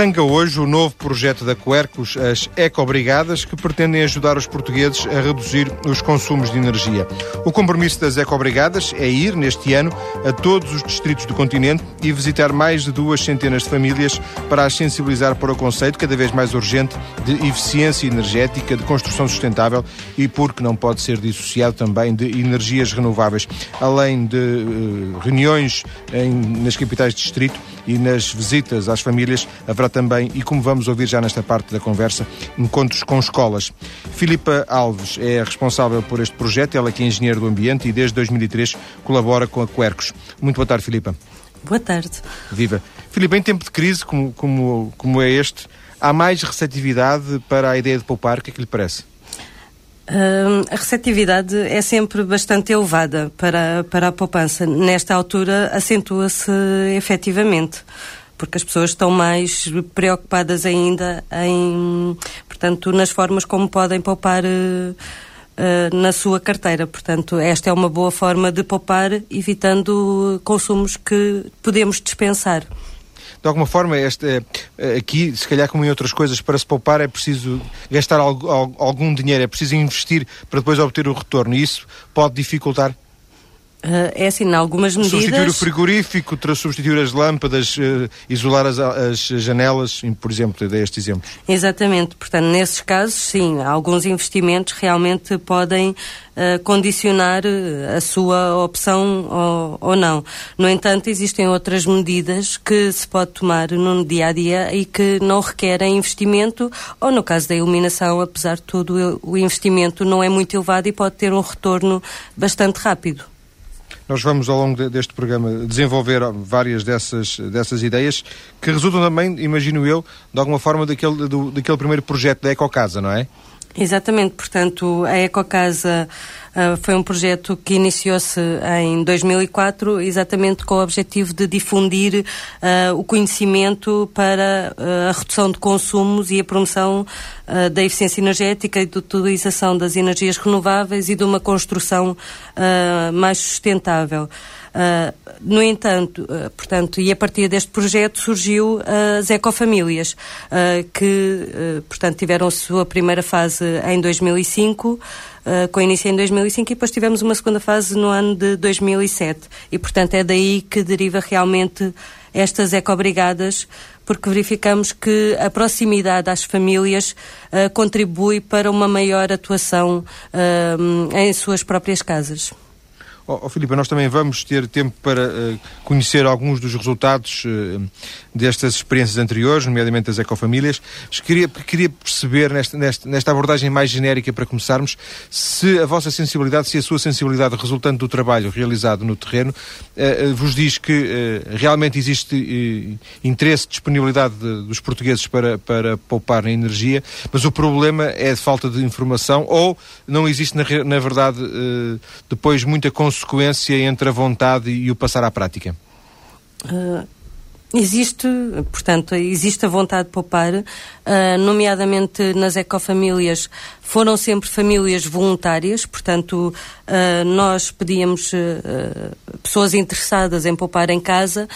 Arranca hoje o novo projeto da Quercus, as Ecobrigadas, que pretendem ajudar os portugueses a reduzir os consumos de energia. O compromisso das Ecobrigadas é ir, neste ano, a todos os distritos do continente e visitar mais de duas centenas de famílias para as sensibilizar para o conceito cada vez mais urgente de eficiência energética, de construção sustentável e, porque não pode ser dissociado também, de energias renováveis. Além de uh, reuniões em, nas capitais de distrito e nas visitas às famílias, haverá também, e como vamos ouvir já nesta parte da conversa, encontros com escolas. Filipa Alves é responsável por este projeto, ela que é engenheira do ambiente e desde 2003 colabora com a Quercos. Muito boa tarde, Filipa. Boa tarde. Viva. Filipe, em tempo de crise como, como, como é este, há mais receptividade para a ideia de poupar? O que é que lhe parece? Uh, a receptividade é sempre bastante elevada para, para a poupança. Nesta altura, acentua-se efetivamente porque as pessoas estão mais preocupadas ainda em, portanto, nas formas como podem poupar uh, uh, na sua carteira. Portanto, esta é uma boa forma de poupar, evitando consumos que podemos dispensar de alguma forma, este, eh, aqui, se calhar como em outras coisas, para se poupar é preciso gastar algum dinheiro, é preciso investir para depois obter o retorno. E isso pode dificultar é assim, em algumas medidas... Substituir o frigorífico, substituir as lâmpadas, uh, isolar as, as, janelas, por exemplo, dei estes exemplos. Exatamente. Portanto, nesses casos, sim, alguns investimentos realmente podem uh, condicionar a sua opção ou, ou, não. No entanto, existem outras medidas que se pode tomar no dia-a-dia -dia e que não requerem investimento, ou no caso da iluminação, apesar de tudo, o investimento não é muito elevado e pode ter um retorno bastante rápido. Nós vamos, ao longo de, deste programa, desenvolver várias dessas, dessas ideias que resultam também, imagino eu, de alguma forma daquele, do, daquele primeiro projeto da Ecocasa, não é? Exatamente, portanto, a Ecocasa uh, foi um projeto que iniciou-se em 2004, exatamente com o objetivo de difundir uh, o conhecimento para uh, a redução de consumos e a promoção da eficiência energética e da utilização das energias renováveis e de uma construção mais sustentável. Uh, no entanto, uh, portanto, e a partir deste projeto surgiu as ecofamílias, uh, que, portanto, tiveram a sua primeira fase em 2005, com início em 2005 e depois tivemos uma segunda fase no ano de 2007. E, portanto, é daí que deriva realmente estas ecobrigadas, porque verificamos que a proximidade às famílias contribui para uma maior atuação em suas próprias casas. Oh, Filipe, nós também vamos ter tempo para uh, conhecer alguns dos resultados uh, destas experiências anteriores, nomeadamente das ecofamílias. Queria, queria perceber, nesta, nesta, nesta, abordagem mais genérica para começarmos, se a vossa sensibilidade, se a sua sensibilidade resultante do trabalho realizado no terreno, uh, vos diz que realmente existe interesse, disponibilidade de, dos portugueses para, para poupar na energia, mas o problema é de falta de informação ou não existe, na, na verdade, depois muita consequência entre a vontade e o passar à prática? Uh, existe, portanto, existe a vontade de poupar, uh, nomeadamente nas ecofamílias, foram sempre famílias voluntárias, portanto, uh, nós pedíamos pessoas interessadas em poupar em casa,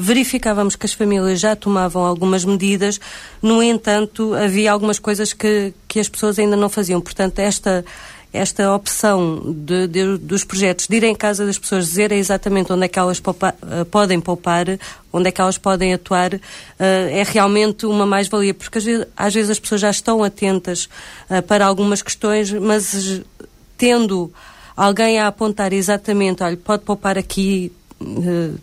verificávamos que as famílias já tomavam algumas medidas, no entanto, havia algumas coisas que, que as pessoas ainda não faziam. Portanto, esta esta opção de, de, dos projetos de ir em casa das pessoas, dizer exatamente onde é que elas poupa, uh, podem poupar, onde é que elas podem atuar, uh, é realmente uma mais-valia, porque às vezes, às vezes, as pessoas já estão atentas uh, para algumas questões, mas tendo alguém a apontar exatamente, olha, pode poupar aqui eh,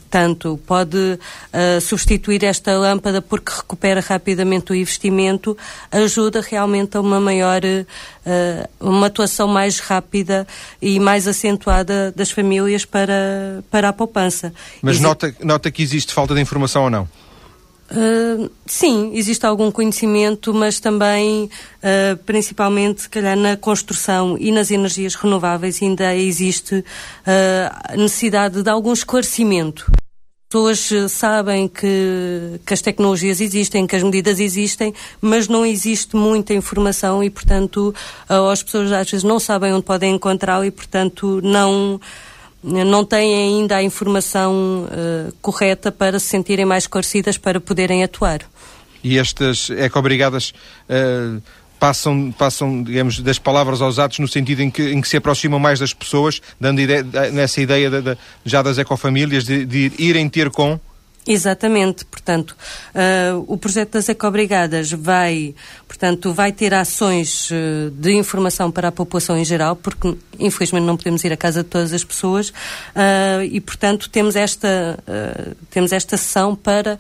tanto pode uh, substituir esta lâmpada porque recupera rapidamente o investimento, ajuda realmente a uma maior, uh, uma atuação mais rápida e mais acentuada das famílias para, para a poupança. Mas nota, nota que existe falta de informação ou não? Uh, sim, existe algum conhecimento, mas também, uh, principalmente, se calhar, na construção e nas energias renováveis, ainda existe a uh, necessidade de algum esclarecimento. As pessoas sabem que, que as tecnologias existem, que as medidas existem, mas não existe muita informação e, portanto, as pessoas às vezes não sabem onde podem encontrá-la e, portanto, não não têm ainda a informação uh, correta para se sentirem mais esclarecidas para poderem atuar. E estas eco-brigadas uh, passam, passam, digamos, das palavras aos atos no sentido em que, em que se aproximam mais das pessoas, dando ideia, nessa ideia de, de, já das ecofamílias, de, de irem ter com Exatamente, portanto, uh, o projeto das Ecobrigadas vai, portanto, vai ter ações uh, de informação para a população em geral, porque infelizmente não podemos ir à casa de todas as pessoas uh, e, portanto, temos esta, temos esta sessão para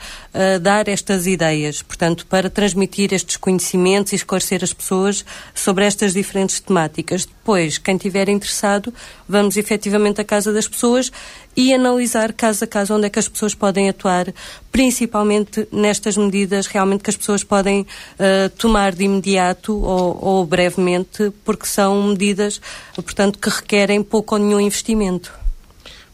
dar estas ideias, portanto, para transmitir estes conhecimentos e esclarecer as pessoas sobre estas diferentes temáticas. Depois, quem estiver interessado, vamos efetivamente à casa das pessoas e analisar caso a caso onde é que as pessoas podem atuar, principalmente nestas medidas realmente que as pessoas podem uh, tomar de imediato ou, ou, brevemente, porque são medidas, portanto, que requerem pouco ou nenhum investimento.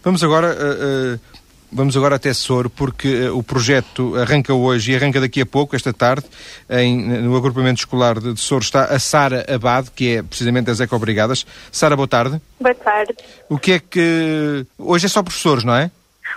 Vamos agora uh, uh Vamos agora até Soro, porque uh, o projeto arranca hoje e arranca daqui a pouco, esta tarde, em, no agrupamento escolar de, de Soro está a Sara Abad, que é precisamente das Eco-Obrigadas. Sara, boa tarde. Boa tarde. O que é que... Hoje é só professores, não é?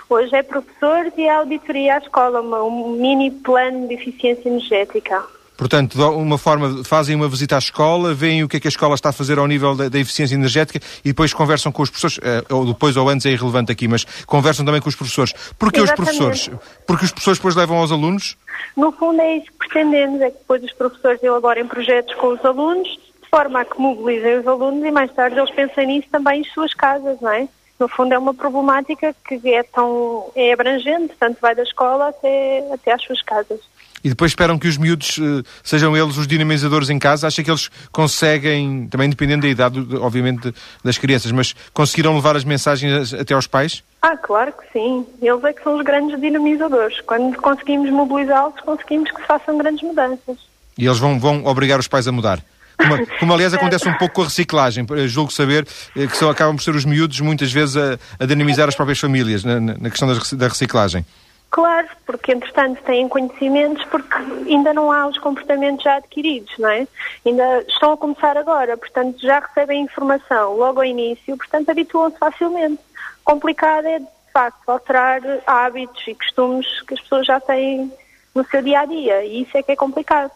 Hoje é professores e a auditoria à escola, um mini plano de eficiência energética. Portanto, uma forma, fazem uma visita à escola, veem o que é que a escola está a fazer ao nível da, da eficiência energética e depois conversam com os professores, uh, ou depois ou antes é irrelevante aqui, mas conversam também com os professores. Porquê Exatamente. os professores? Porque os professores depois levam aos alunos? No fundo é isso que pretendemos, é que depois os professores elaborem projetos com os alunos, de forma a que mobilizem os alunos e mais tarde eles pensem nisso também em suas casas, não é? No fundo é uma problemática que é tão é abrangente, tanto vai da escola até, até às suas casas e depois esperam que os miúdos uh, sejam eles os dinamizadores em casa. Acha que eles conseguem, também dependendo da idade, obviamente, das crianças, mas conseguiram levar as mensagens até aos pais? Ah, claro que sim. Eles é que são os grandes dinamizadores. Quando conseguimos mobilizá-los, conseguimos que façam grandes mudanças. E eles vão, vão obrigar os pais a mudar? Como, como, aliás acontece um pouco com a reciclagem. Eu julgo saber eh, que só acabam por ser os miúdos muitas vezes a, a dinamizar as próprias famílias na, na questão da reciclagem. Claro, porque entretanto têm conhecimentos porque ainda não há os comportamentos já adquiridos, não é? Ainda estão a começar agora, portanto já recebem informação logo ao início, portanto habituam-se facilmente. Complicado é, de facto, alterar hábitos e costumes que as pessoas já têm no seu dia a dia e isso é que é complicado.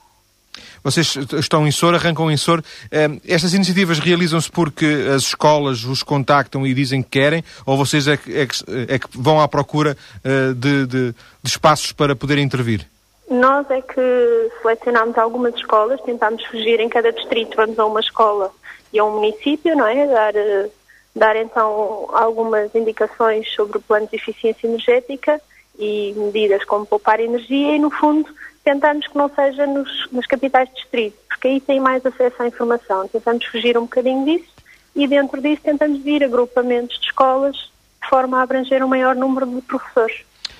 Vocês estão em SOR, arrancam em SOR. Eh, estas iniciativas realizam-se porque as escolas os contactam e dizem que querem, ou vocês é que, é que, é que vão à procura eh, de, de, de, espaços para poderem intervir? Nós é que selecionámos algumas escolas, tentámos fugir em cada distrito, vamos a uma escola e a um município, não é? Dar, eh, dar então algumas indicações sobre o plano de eficiência energética e medidas como poupar energia e, no fundo, tentamos que não seja nos, nas capitais de distrito, porque aí tem mais acesso à informação. Tentamos fugir um bocadinho disso e dentro disso tentamos vir agrupamentos de escolas de forma a abranger um maior número de professores.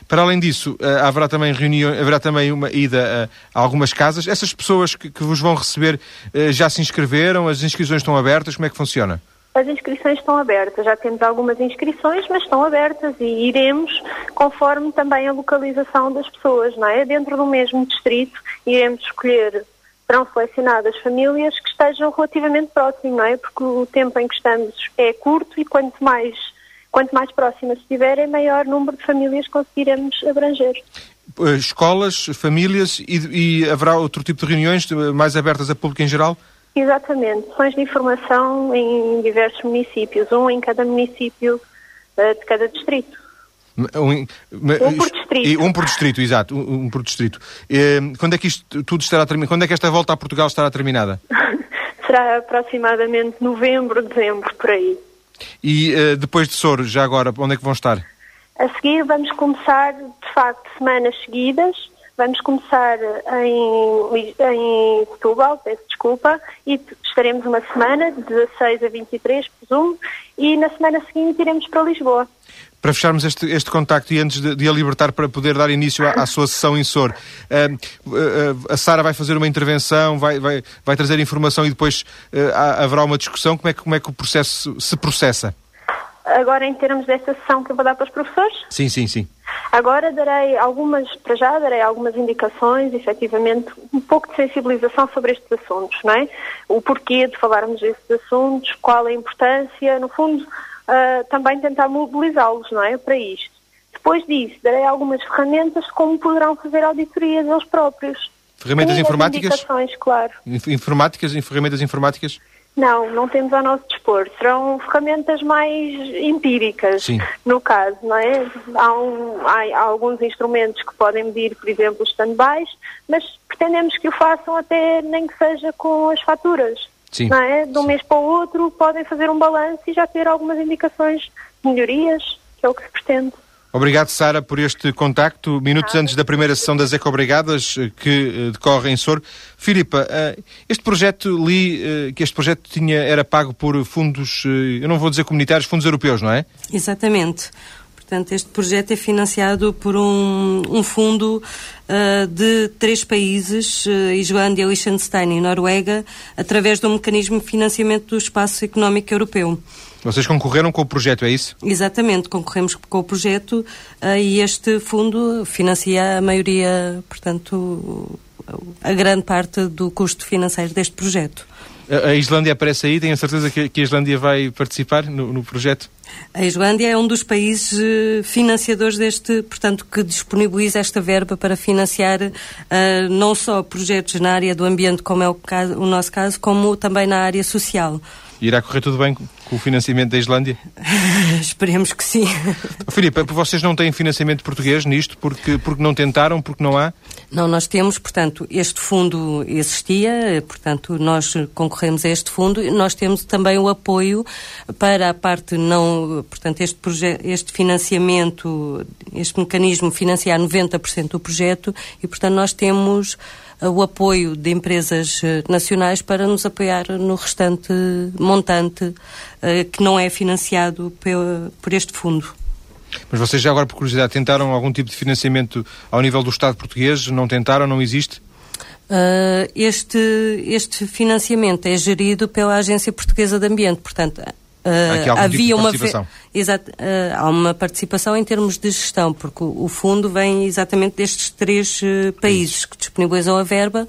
Para além disso, uh, haverá também reunião, haverá também uma ida a, algumas casas. Essas pessoas que, que vos vão receber uh, já se inscreveram? As inscrições estão abertas? Como é que funciona? As inscrições estão abertas, já temos algumas inscrições, mas estão abertas e iremos conforme também a localização das pessoas, não é? Dentro do mesmo distrito, iremos escolher, serão selecionadas famílias que estejam relativamente próximas, não é? Porque o tempo em que estamos é curto e quanto mais, quanto mais próximas estiverem, maior número de famílias conseguiremos abranger eh, escolas, famílias e, e, haverá outro tipo de reuniões mais abertas a público em geral? Exatamente, sessões de informação em diversos municípios, um em cada município uh, de cada distrito. Um, um, por distrito. Um por distrito, exato, um, um por distrito. Uh, quando é que isto tudo estará terminado? Quando é que esta volta a Portugal estará terminada? Será aproximadamente novembro, dezembro, por aí. E uh, depois de Soro, já agora, onde é que vão estar? A seguir vamos começar, de facto, semanas seguidas Vamos começar em, em Setúbal, peço desculpa, e estaremos uma semana, de 16 a 23, presumo, e na semana seguinte iremos para Lisboa. Para fecharmos este, este contacto e antes de, de a libertar para poder dar início à, à sua sessão em SOR, uh, uh, a Sara vai fazer uma intervenção, vai, vai, vai trazer informação e depois uh, haverá uma discussão. Como é, que, como é que o processo se processa? Agora, em termos dessa sessão que eu vou dar para os professores? Sim, sim, sim. Agora darei algumas, para já darei algumas indicações, efetivamente, um pouco de sensibilização sobre estes assuntos, não é? O porquê de falarmos destes assuntos, qual a importância, no fundo, uh, também tentar mobilizá-los, não é? Para isto. Depois disso, darei algumas ferramentas de como poderão fazer auditoria deles próprios. Ferramentas informáticas? indicações, claro. Inf- Informáticas, ferramentas informáticas? Não, não temos ao nosso dispor. Serão ferramentas mais empíricas, Sim. no caso, não é? Há, um- há- há alguns instrumentos que podem medir, por exemplo, os stand-bys, mas pretendemos que o façam até nem que seja com as faturas. Sim. Não é? De um Sim. mês para o outro podem fazer um balanço e já ter algumas indicações de melhorias, que é o que se pretende. Obrigado, Sara, por este contacto. Minutos antes da primeira sessão das Ecobrigadas, eh, que eh, decorre em Sor. Filipa, eh, este projeto, li que este projeto tinha, era pago por fundos, eu não vou dizer comunitários, fundos europeus, não é? Exatamente. Portanto, este projeto é financiado por um, um fundo ah, de três países, uh, Islândia, Liechtenstein e Noruega, através do mecanismo de financiamento do espaço económico europeu. Vocês concorreram com o projeto, é isso? Exatamente, concorremos com o projeto ah, e este fundo financia a maioria, portanto, a grande parte do custo financeiro deste projeto. A, Islândia aparece aí, tenho a certeza que, que a Islândia vai participar no, no projeto? A Islândia é um dos países eh, financiadores deste, portanto, que disponibiliza esta verba para financiar eh, não só projetos na área do ambiente, como é o, caso- o nosso caso, como também na área social. Irá correr tudo bem com o financiamento da Islândia? Esperemos que sim. Filipe, vocês não têm financiamento português nisto porque, porque não tentaram, porque não há? Não, nós temos, portanto, este fundo existia, portanto, nós concorremos a este fundo e nós temos também o apoio para a parte não, portanto, este, este financiamento, este mecanismo financiar 90% do projeto e, portanto, nós temos o apoio de empresas eh, nacionais para nos apoiar no restante montante eh, que não é financiado por este fundo. Mas vocês já agora, por curiosidade, tentaram algum tipo de financiamento ao nível do Estado português? Não tentaram? Não existe? Uh, este, este financiamento é gerido pela Agência Portuguesa de Ambiente, portanto, uh, algum tipo havia uma participação? Exato, uh, há uma participação em termos de gestão, porque o, o fundo vem exatamente destes três uh, países que disponibilizam a verba.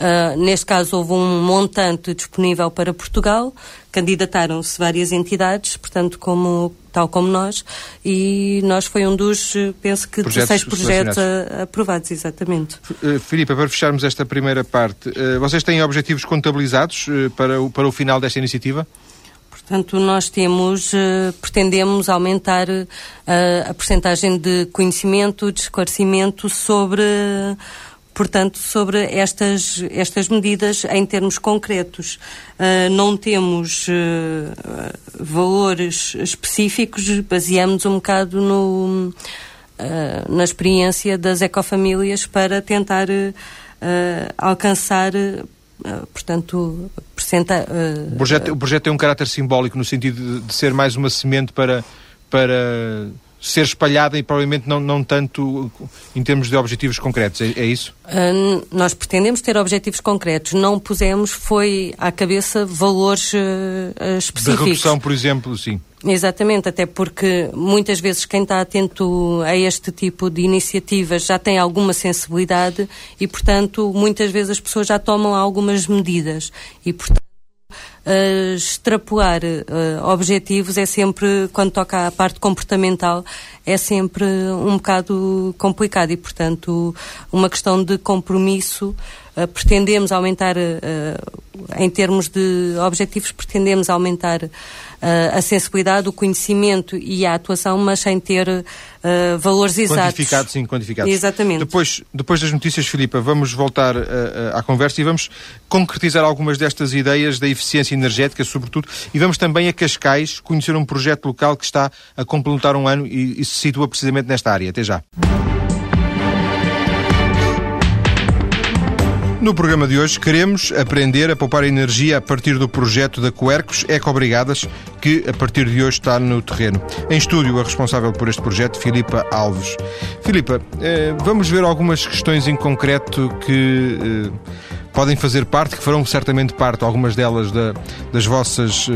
Uh, neste caso, houve um montante disponível para Portugal, candidataram-se várias entidades, portanto, como, tal como nós, e nós foi um dos, penso que, Projetos 16 projetos a- aprovados, exatamente. Uh, Filipe, para fecharmos esta primeira parte, vocês têm objetivos contabilizados para, o, para o final desta iniciativa? Portanto, nós temos, eh, pretendemos aumentar eh, a percentagem de conhecimento, de esclarecimento sobre, portanto, sobre estas, estas medidas em termos concretos. Eh, não temos valores específicos, baseamos um bocado no, na experiência das ecofamílias para tentar alcançar, portanto, percenta, eh, O projeto, o projeto tem um caráter simbólico no sentido de, de ser mais uma semente para, para ser espalhada e provavelmente não, não tanto em termos de objetivos concretos. É, é isso? Uh, nós pretendemos ter objetivos concretos. Não pusemos, foi à cabeça, valores uh, uh, De específicos. redução, por exemplo, sim. Exatamente, até porque muitas vezes quem está atento a este tipo de iniciativas já tem alguma sensibilidade e, portanto, muitas vezes as pessoas já tomam algumas medidas. E, portanto, uh, extrapolar uh, objetivos é sempre, quando toca à parte comportamental, é sempre um bocado complicado e, portanto, uma questão de compromisso. Uh, pretendemos aumentar, em termos de objetivos, pretendemos aumentar a sensibilidade, o conhecimento e a atuação, mas sem ter uh, valores exatos. Quantificados, sim, quantificados. Exatamente. Depois, depois das notícias, Filipa, vamos voltar uh, à conversa e vamos concretizar algumas destas ideias da eficiência energética, sobretudo, e vamos também a Cascais conhecer um projeto local que está a complementar um ano e, e se situa precisamente nesta área. Até já. No programa de hoje queremos aprender a poupar energia a partir do projeto da Coercos Ecobrigadas, que a partir de hoje está no terreno. Em estúdio, a responsável por este projeto, Filipa Alves. Filipa, eh, vamos ver algumas questões em concreto que eh, podem fazer parte, que farão certamente parte, algumas delas, da, das vossas.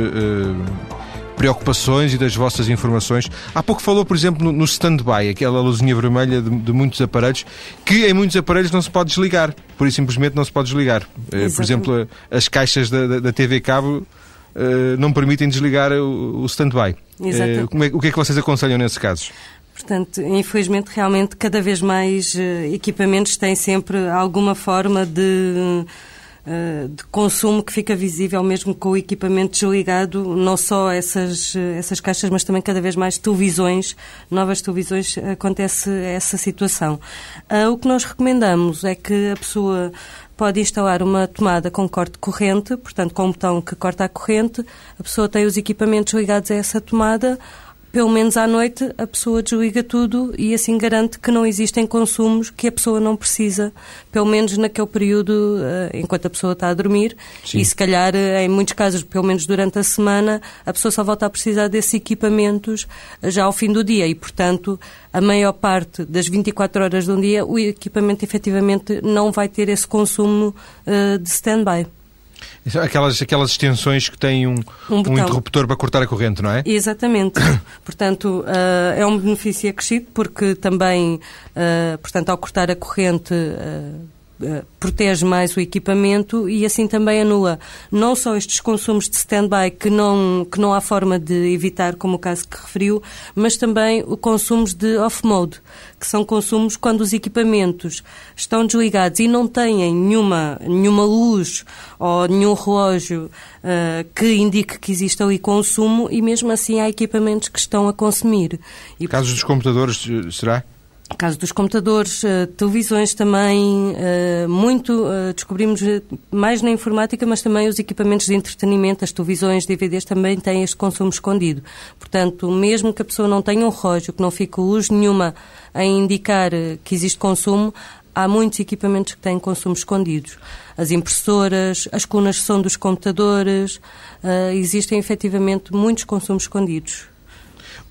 Eh, preocupações e das vossas informações. Há pouco falou, por exemplo, no, no stand-by, aquela luzinha vermelha de, de, muitos aparelhos, que em muitos aparelhos não se pode desligar. Por isso simplesmente não se pode desligar. Uh, por exemplo, as caixas da, da, da TV Cabo uh, não permitem desligar o, o stand-by. Uh, é, o que é que vocês aconselham nesses casos? Portanto, infelizmente, realmente, cada vez mais equipamentos têm sempre alguma forma de, de consumo que fica visível mesmo com o equipamento desligado, não só essas, essas caixas, mas também cada vez mais televisões, novas televisões, acontece essa situação. Uh, o que nós recomendamos é que a pessoa pode instalar uma tomada com corte corrente, portanto, com um botão que corta a corrente, a pessoa tem os equipamentos ligados a essa tomada, pelo menos à noite a pessoa desliga tudo e assim garante que não existem consumos que a pessoa não precisa, pelo menos naquele período uh, enquanto a pessoa está a dormir. Sim. E se calhar, uh, em muitos casos, pelo menos durante a semana, a pessoa só volta a precisar desses equipamentos já ao fim do dia e, portanto, a maior parte das 24 horas de um dia o equipamento efetivamente não vai ter esse consumo de stand-by. Aquelas, aquelas extensões que têm um, um, um, interruptor para cortar a corrente, não é? Exatamente. portanto, uh, é um benefício acrescido porque também, uh, portanto, ao cortar a corrente, uh, protege mais o equipamento e assim também anula não só estes consumos de stand-by que não, que não há forma de evitar, como o caso que referiu, mas também os consumos de off-mode, que são consumos quando os equipamentos estão desligados e não têm nenhuma, nenhuma luz ou nenhum relógio uh, que indique que existe ali consumo e mesmo assim há equipamentos que estão a consumir. E, Casos dos computadores, será? Caso dos computadores, uh, televisões também, uh, muito uh, descobrimos mais na informática, mas também os equipamentos de entretenimento, as televisões, DVDs também têm este consumo escondido. Portanto, mesmo que a pessoa não tenha um relógio, que não fique luz nenhuma a indicar que existe consumo, há muitos equipamentos que têm consumo escondidos. As impressoras, as colunas de som dos computadores, existem efetivamente muitos consumos escondidos.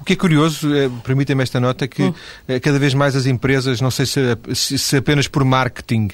O que é curioso, é, permitem-me esta nota, que é, cada vez mais as empresas, não sei se, se, se, apenas por marketing,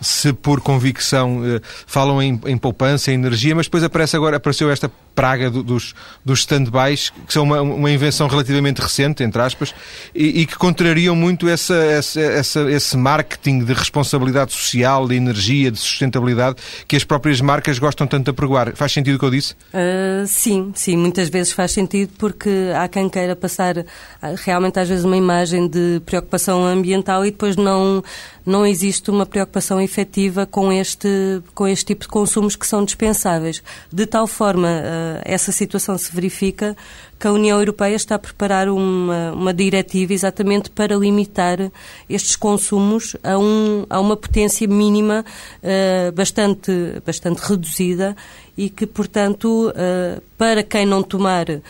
se por convicção, é, falam em, em, poupança, em energia, mas depois aparece agora, apareceu esta praga do, dos, dos stand-bys, que são uma, uma, invenção relativamente recente, entre aspas, e, e que contrariam muito essa, essa, essa, esse marketing de responsabilidade social, de energia, de sustentabilidade, que as próprias marcas gostam tanto de apregoar. Faz sentido o que eu disse? Uh, sim, sim, muitas vezes faz sentido, porque há quem queira passar ah, realmente às vezes uma imagem de preocupação ambiental e depois não, não existe uma preocupação efetiva com este, com este tipo de consumos que são dispensáveis. De tal forma, uh, essa situação se verifica que a União Europeia está a preparar uma, uma diretiva exatamente para limitar estes consumos a, um, a uma potência mínima uh, bastante, bastante reduzida e que, portanto, uh, para quem não tomar uh,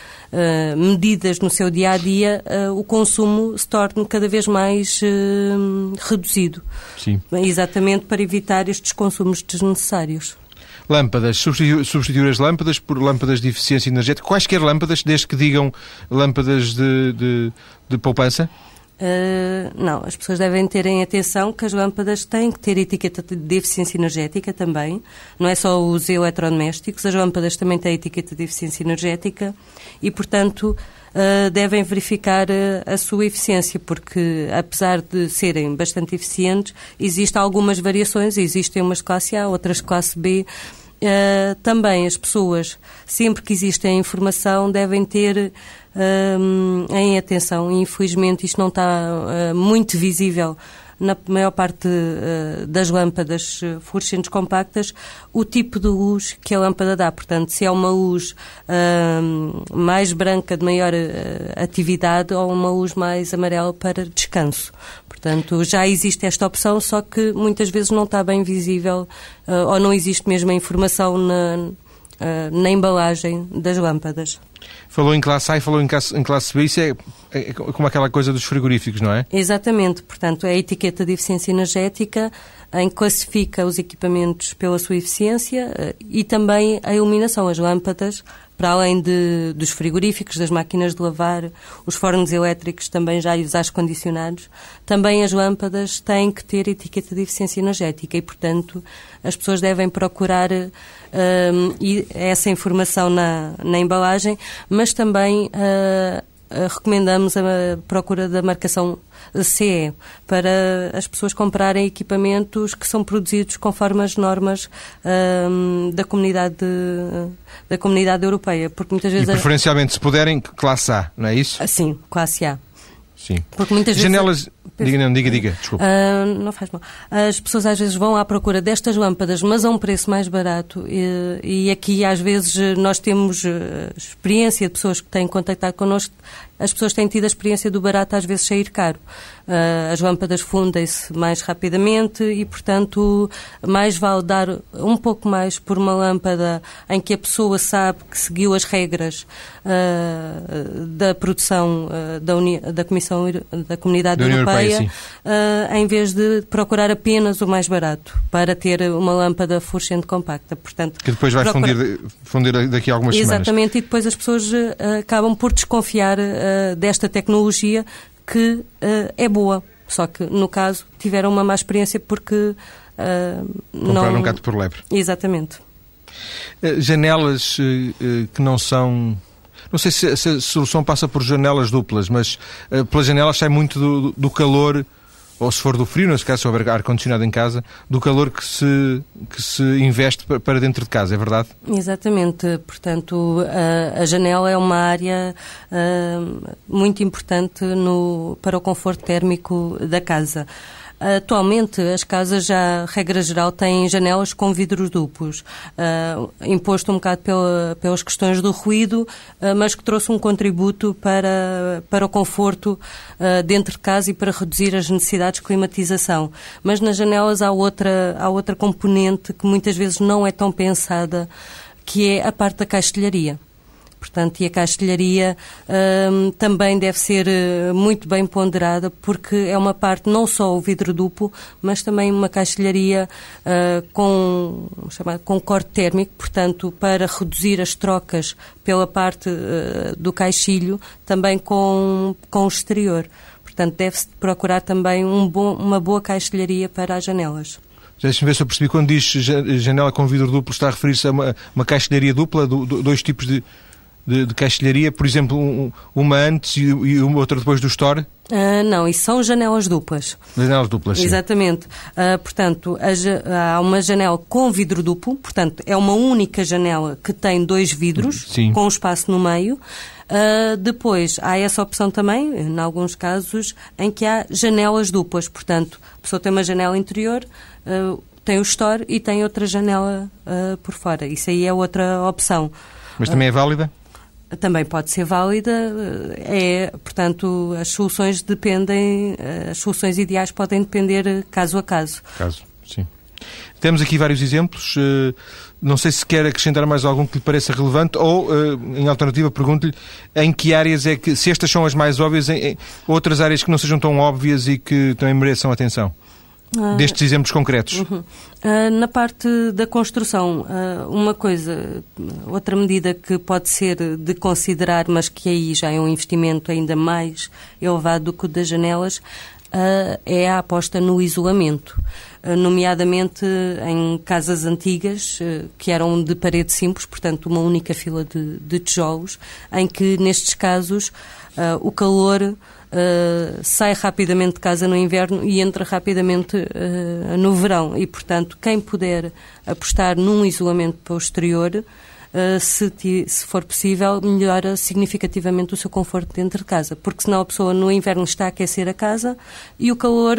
medidas no seu dia a dia, o consumo se torne cada vez mais reduzido. Sim. Exatamente para evitar estes consumos desnecessários. Lâmpadas, substituir, as lâmpadas por lâmpadas de eficiência energética, quaisquer lâmpadas, desde que digam lâmpadas de, de, de poupança? Uh, não, as pessoas devem terem atenção que as lâmpadas têm que ter etiqueta de eficiência energética também. Não é só os eletrodomésticos, as lâmpadas também têm etiqueta de eficiência energética e, portanto, uh, devem verificar uh, a sua eficiência, porque apesar de serem bastante eficientes, existem algumas variações, existem umas de classe A, outras de classe B. Uh, também as pessoas, sempre que existe a informação, devem ter uh, em atenção. Infelizmente, isto não está uh, muito visível na maior parte uh, das lâmpadas fluorescentes compactas, o tipo de luz que a lâmpada dá. Portanto, se é uma luz uh, mais branca de maior atividade ou uma luz mais amarela para descanso. Portanto, já existe esta opção, só que muitas vezes não está bem visível ou não existe mesmo a informação na, na embalagem das lâmpadas. Falou em classe A e falou em classe, em classe B, isso é, é, como aquela coisa dos frigoríficos, não é? Exatamente, portanto, é a etiqueta de eficiência energética em que classifica os equipamentos pela sua eficiência eh, e também a iluminação, as lâmpadas, para além de, dos frigoríficos, das máquinas de lavar, os fornos elétricos também já e os ar condicionados, também as lâmpadas têm que ter etiqueta de eficiência energética e, portanto, as pessoas devem procurar um, essa informação na, na embalagem, mas também uh, recomendamos a procura da marcação CE, para as pessoas comprarem equipamentos que são produzidos conforme as normas um, da, comunidade, da comunidade europeia. Porque muitas vezes. E preferencialmente, se puderem, classe A, não é isso? Sim, classe A. Sim. Porque muitas vezes... Janelas... Diga, não, diga, diga, desculpa. Uh, não faz mal. As pessoas às vezes vão à procura destas lâmpadas, mas a um preço mais barato. E, e aqui às vezes nós temos uh, experiência de pessoas que têm contactado connosco as pessoas têm tido a experiência do barato às vezes sair caro. Uh, as lâmpadas fundem-se mais rapidamente e, portanto, mais vale dar um pouco mais por uma lâmpada em que a pessoa sabe que seguiu as regras uh, da produção uh, da, Uni da, Comissão da Comunidade da Europeia, Europeia em vez de procurar apenas o mais barato para ter uma lâmpada fluorescente compacta. Portanto, que depois vai procura... fundir, fundir daqui a algumas Exatamente, semanas. Exatamente, e depois as pessoas acabam por desconfiar uh, desta tecnologia que uh, é boa. Só que, no caso, tiveram uma má experiência porque uh, Compraram não... um gato por lebre. Exatamente. janelas que não são não sei se, se, a solução passa por janelas duplas, mas uh, pelas janelas sai muito do, do calor ou se for do frio, nesse caso se houver ar-condicionado em casa, do calor que se, que se investe para dentro de casa, é verdade? Exatamente. Portanto, a, a janela é uma área uh, muito importante no, para o conforto térmico da casa. Atualmente, as casas já, regra geral, têm janelas com vidros duplos, uh, imposto um bocado pela, pelas questões do ruído, uh, mas que trouxe um contributo para, para o conforto uh, dentro de casa e para reduzir as necessidades de climatização. Mas nas janelas há outra, há outra componente que muitas vezes não é tão pensada, que é a parte da caixilharia. Portanto, e a castelharia hum, também deve ser uh, muito bem ponderada, porque é uma parte não só o vidro duplo, mas também uma castelharia uh, com, chamado, com corte térmico, portanto, para reduzir as trocas pela parte uh, do caixilho, também com, com o exterior. Portanto, deve-se procurar também um bom, uma boa caixilharia para as janelas. Deixa-me ver se eu percebi. Quando diz janela com vidro duplo, está a referir-se a uma, uma caixilharia dupla, do, do, dois tipos de, de, de caixilharia, por exemplo, um, uma antes e, e outra depois do store? Uh, não, isso são janelas duplas. Janelas duplas, sim. Exatamente. Uh, portanto, a, há uma janela com vidro duplo, portanto, é uma única janela que tem dois vidros, sim. com um espaço no meio. Uh, depois, há essa opção também, em alguns casos, em que há janelas duplas. Portanto, a pessoa tem uma janela interior, tem o store e tem outra janela por fora. Isso aí é outra opção. Mas também é válida? Também pode ser válida. É, portanto, as soluções dependem, as soluções ideais podem depender caso a caso. Caso, sim. Temos aqui vários exemplos. Eh, não sei se quer acrescentar mais algum que lhe pareça relevante ou, eh, em alternativa, pergunto-lhe em que áreas é que, se estas são as mais óbvias, outras áreas que não sejam tão óbvias e que também mereçam atenção. Ah, destes exemplos concretos? Uhum. Uh, na parte da construção, uh, uma coisa, outra medida que pode ser de considerar, mas que aí já é um investimento ainda mais elevado do que o das janelas, é a aposta no isolamento. Nomeadamente em casas antigas, que eram de parede simples, portanto, uma única fila de, de tijolos, em que nestes casos o calor uh, sai rapidamente de casa no inverno e entra rapidamente uh, no verão. E, portanto, quem puder apostar num isolamento exterior, Uh, se, se, for possível, melhora significativamente o seu conforto dentro de casa, porque senão a pessoa no inverno está a aquecer a casa e o calor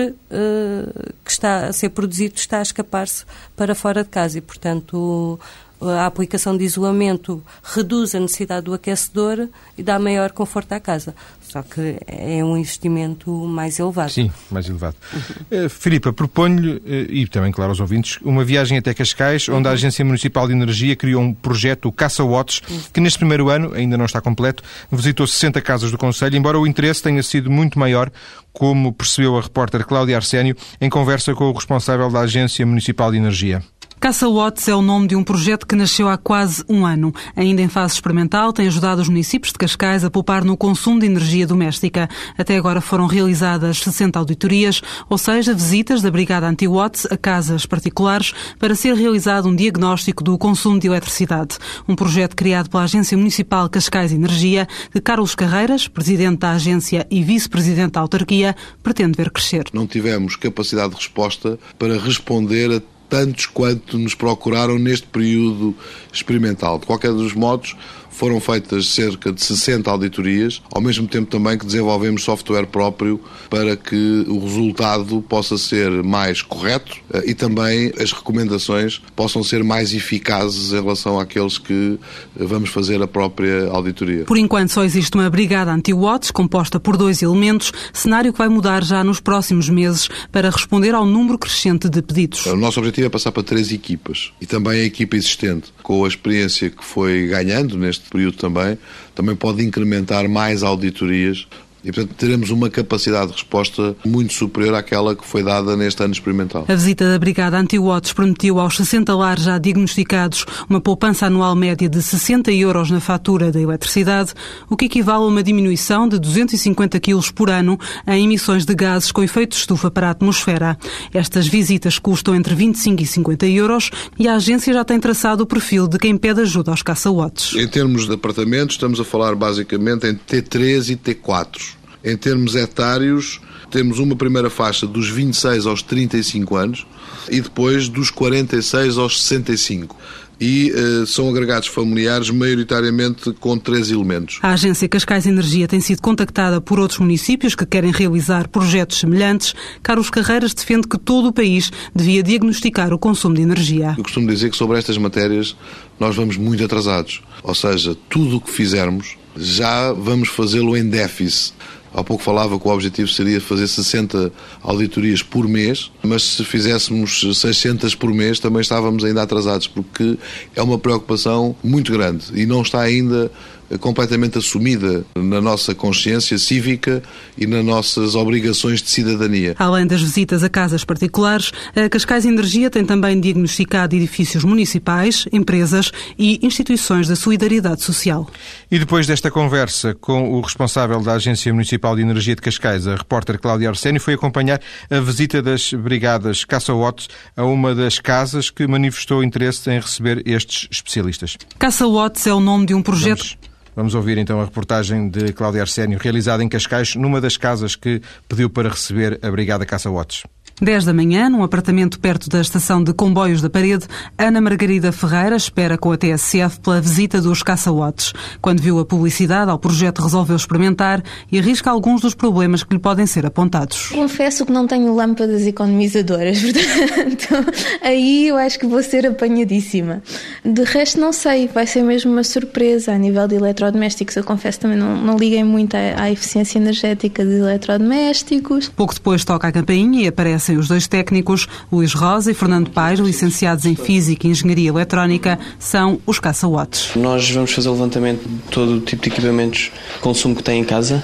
que está a ser produzido está a escapar-se para fora de casa e, portanto, a aplicação de isolamento reduz a necessidade do aquecedor e dá maior conforto à casa. Só que é um investimento mais elevado. Sim, mais elevado. Uhum. Uh, Filipa, proponho-lhe, uh, e também, claro, aos ouvintes, uma viagem até Cascais, onde a Agência Municipal de Energia criou um projeto, o Caça Watts, uhum. que neste primeiro ano, ainda não está completo, visitou 60 casas do Conselho, embora o interesse tenha sido muito maior, como percebeu a repórter Cláudia Arsénio, em conversa com o responsável da Agência Municipal de Energia. Caça Watts é o nome de um projeto que nasceu há quase um ano. Ainda em fase experimental, tem ajudado os municípios de Cascais a poupar no consumo de energia doméstica. Até agora foram realizadas 60 auditorias, ou seja, visitas da Brigada Anti-Watts a casas particulares para ser realizado um diagnóstico do consumo de eletricidade. Um projeto criado pela Agência Municipal Cascais Energia, que Carlos Carreiras, presidente da agência e vice-presidente da autarquia, pretende ver crescer. Não tivemos capacidade de resposta para responder a tantos quanto nos procuraram neste período experimental. De qualquer dos modos, foram feitas cerca de 60 auditorias, ao mesmo tempo também que desenvolvemos software próprio para que o resultado possa ser mais correto eh, e também as recomendações possam ser mais eficazes em relação àqueles que eh, vamos fazer a própria auditoria. Por enquanto só existe uma brigada anti-watts composta por dois elementos, cenário que vai mudar já nos próximos meses para responder ao número crescente de pedidos. O nosso objetivo é passar para três equipas. E também a equipa existente, com a experiência que foi ganhando neste período também, também pode incrementar mais auditorias e, portanto, teremos uma capacidade de resposta muito superior àquela que foi dada neste ano experimental. A visita da Brigada Anti-Watts permitiu aos 60 lares já diagnosticados uma poupança anual média de 60 euros na fatura da eletricidade, o que equivale a uma diminuição de 250 quilos por ano em emissões de gases com efeito de estufa para a atmosfera. Estas visitas custam entre 25 e 50 euros e a agência já tem traçado o perfil de quem pede ajuda aos caça-watts. Em termos de apartamentos, estamos a falar basicamente em T3 e T4. Em termos etários, temos uma primeira faixa dos 26 aos 35 anos e depois dos 46 aos 65 e uh, são agregados familiares maioritariamente com três elementos. A agência Cascais Energia tem sido contactada por outros municípios que querem realizar projetos semelhantes. Carlos Carreiras defende que todo o país devia diagnosticar o consumo de energia. Eu costumo dizer que sobre estas matérias nós vamos muito atrasados. Ou seja, tudo o que fizermos já vamos fazê-lo em déficit. Há pouco falava que o objetivo seria fazer 60 auditorias por mês, mas se fizéssemos 600 por mês também estávamos ainda atrasados, porque é uma preocupação muito grande e não está ainda completamente assumida na nossa consciência cívica e nas nossas obrigações de cidadania. Além das visitas a casas particulares, a Cascais Energia tem também diagnosticado edifícios municipais, empresas e instituições da solidariedade social. E depois desta conversa com o responsável da Agência Municipal de Energia de Cascais, a repórter Cláudia Arsénio, foi acompanhar a visita das brigadas Caça-Watts a uma das casas que manifestou interesse em receber estes especialistas. Caça-Watts é o nome de um projeto... Vamos Vamos ouvir então a reportagem de Cláudia Arsénio, realizada em Cascais, numa das casas que pediu para receber a Brigada Caça-Watts. 10 da manhã, num apartamento perto da estação de comboios da Parede, Ana Margarida Ferreira espera com a TSF pela visita dos caça-watts. Quando viu a publicidade ao projeto, resolveu experimentar e arrisca alguns dos problemas que lhe podem ser apontados. Confesso que não tenho lâmpadas economizadoras, portanto, aí eu acho que vou ser apanhadíssima. De resto, não sei, vai ser mesmo uma surpresa a nível de eletrodomésticos. Eu confesso também não, não liguei muito à, à eficiência energética de eletrodomésticos. Pouco depois toca a campainha e aparece os dois técnicos, Luís Rosa e Fernando Paes, licenciados em Física e Engenharia Eletrónica, são os caça-watts. Nós vamos fazer o levantamento de todo o tipo de equipamentos de consumo que tem em casa,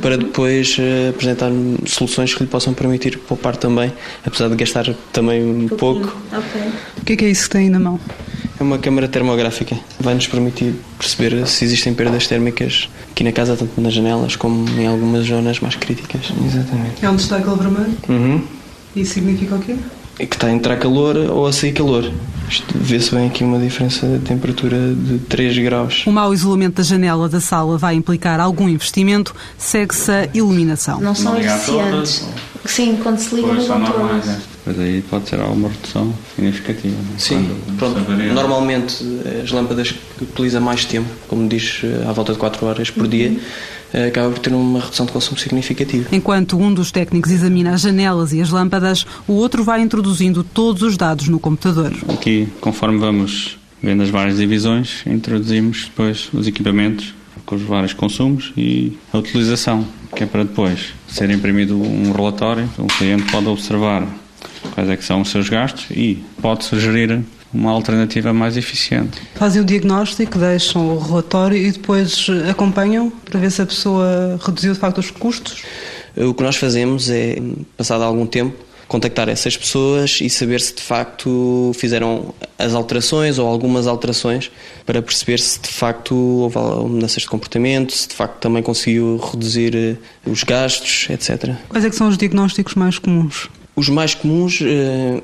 para depois uh, apresentar soluções que lhe possam permitir poupar também, apesar de gastar também um pouco. Okay. O que é, que é isso que tem na mão? É uma câmara termográfica. Vai-nos permitir perceber se existem perdas térmicas aqui na casa, tanto nas janelas como em algumas zonas mais críticas. Exatamente. É onde está aquele vermelho? Uhum. Isso significa o quê? É que está a entrar calor ou a sair calor. Isto vê-se bem aqui uma diferença de temperatura de 3 graus. O mau isolamento da janela da sala vai implicar algum investimento, segue-se a iluminação. Não são eficientes. Sim, quando se liga não vão Mas aí pode ser alguma redução significativa. É? Sim, pronto. Normalmente as lâmpadas que utiliza mais tempo, como diz, à volta de 4 horas por dia, uhum eh, acaba por ter uma redução de consumo significativa. Enquanto um dos técnicos examina as janelas e as lâmpadas, o outro vai introduzindo todos os dados no computador. Aqui, conforme vamos vendo as várias divisões, introduzimos depois os equipamentos com os vários consumos e a utilização, que é para depois ser imprimido um relatório, o cliente pode observar quais é que são os seus gastos e pode sugerir uma alternativa mais eficiente. Fazem o diagnóstico, deixam o relatório e depois acompanham para ver se a pessoa reduziu de facto os custos? O que nós fazemos é, passado algum tempo, contactar essas pessoas e saber se de facto fizeram as alterações ou algumas alterações para perceber se de facto houve mudanças de comportamento, se de facto também conseguiu reduzir eh, os gastos, etc. Quais é que são os diagnósticos mais comuns? Os mais comuns uh,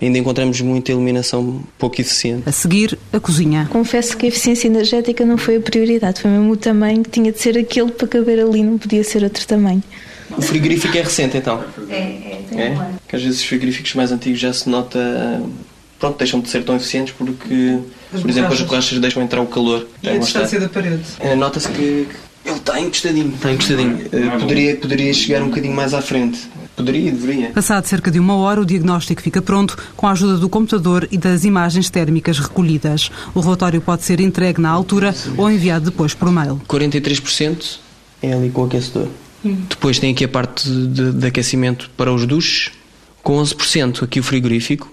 ainda encontramos muita iluminação pouco eficiente. A seguir, a cozinha. Confesso que a eficiência energética não foi a prioridade, foi mesmo o tamanho que tinha de ser aquele para caber ali, não podia ser outro tamanho. O frigorífico é recente então? É, é, tem é? Que às vezes os frigoríficos mais antigos já se nota pronto, deixam de ser tão eficientes porque, as por exemplo, as borrachas deixam entrar o calor. E a distância da parede? É, Nota-se que ele está encostadinho, está encostadinho. Poderia, poderia chegar um bocadinho mais à frente. Poderia, deveria. Passado cerca de uma hora, o diagnóstico fica pronto com a ajuda do computador e das imagens térmicas recolhidas. O relatório pode ser entregue na altura ou enviado depois por mail. 43% é ali com o aquecedor. Hum. Depois tem aqui a parte de, de aquecimento para os duches, com 11% aqui o frigorífico.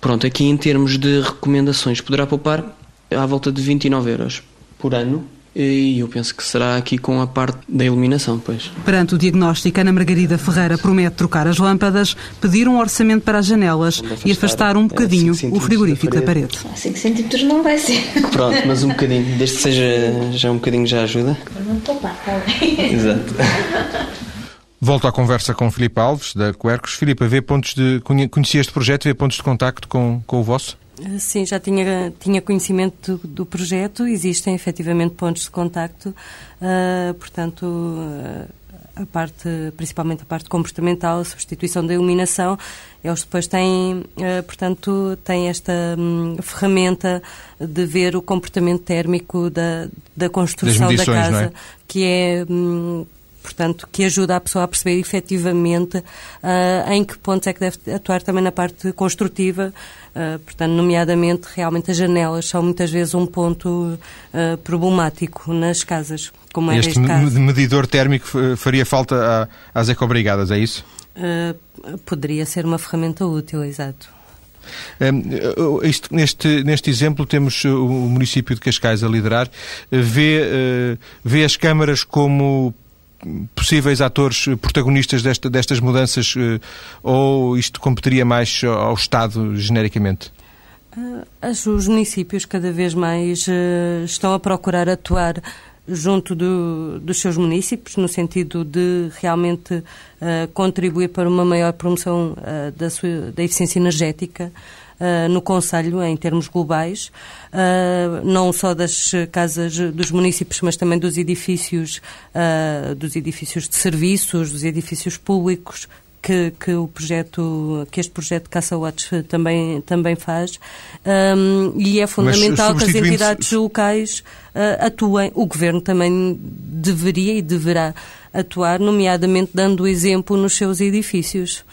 Pronto, aqui em termos de recomendações, poderá poupar à volta de 29 euros por ano e eu penso que será aqui com a parte da iluminação, pois. Perante o diagnóstico, Ana Margarida Ferreira promete trocar as lâmpadas, pedir um orçamento para as janelas afastar, e afastar um bocadinho é, o frigorífico da parede. Da parede. 5 centímetros não vai ser. Pronto, mas um bocadinho, desde que seja já um bocadinho já ajuda. Não estou pá, está bem. Exato. Volto à conversa com Filipe Alves, da Quercos. Filipe, vê pontos de. Conhecia este projeto, vê pontos de contacto com, com o vosso? Sim, já tinha, tinha conhecimento do, do projeto, existem efetivamente pontos de contacto, uh, portanto, uh, a parte, principalmente a parte comportamental, a substituição da iluminação, eles depois têm, uh, portanto, têm esta um, ferramenta de ver o comportamento térmico da, da construção da casa, é? que é. Um, portanto, que ajuda a pessoa a perceber efetivamente uh, em que pontos é que deve atuar também na parte construtiva, uh, portanto, nomeadamente, realmente as janelas são muitas vezes um ponto uh, problemático nas casas, como é este caso. medidor térmico faria falta às ecobrigadas, é isso? poderia ser uma ferramenta útil, exato. Um, neste, neste exemplo temos o município de Cascais a liderar. Vê, uh, vê as câmaras como possíveis atores protagonistas desta, destas mudanças eh, ou isto competiria mais ao Estado genericamente? Eh, os municípios cada vez mais eh, estão a procurar atuar junto do, dos seus municípios, no sentido de realmente contribuir para uma maior promoção da, sua, da eficiência energética uh, no Conselho, em termos globais, uh, não só das casas dos municípios, mas também dos edifícios, uh, dos edifícios de serviços, dos edifícios públicos, que, que, o projeto, que este projeto Caça Watch também, também faz. Um, e é fundamental que as entidades locais uh, atuem. O Governo também deveria e deverá atuar, nomeadamente dando exemplo nos seus edifícios.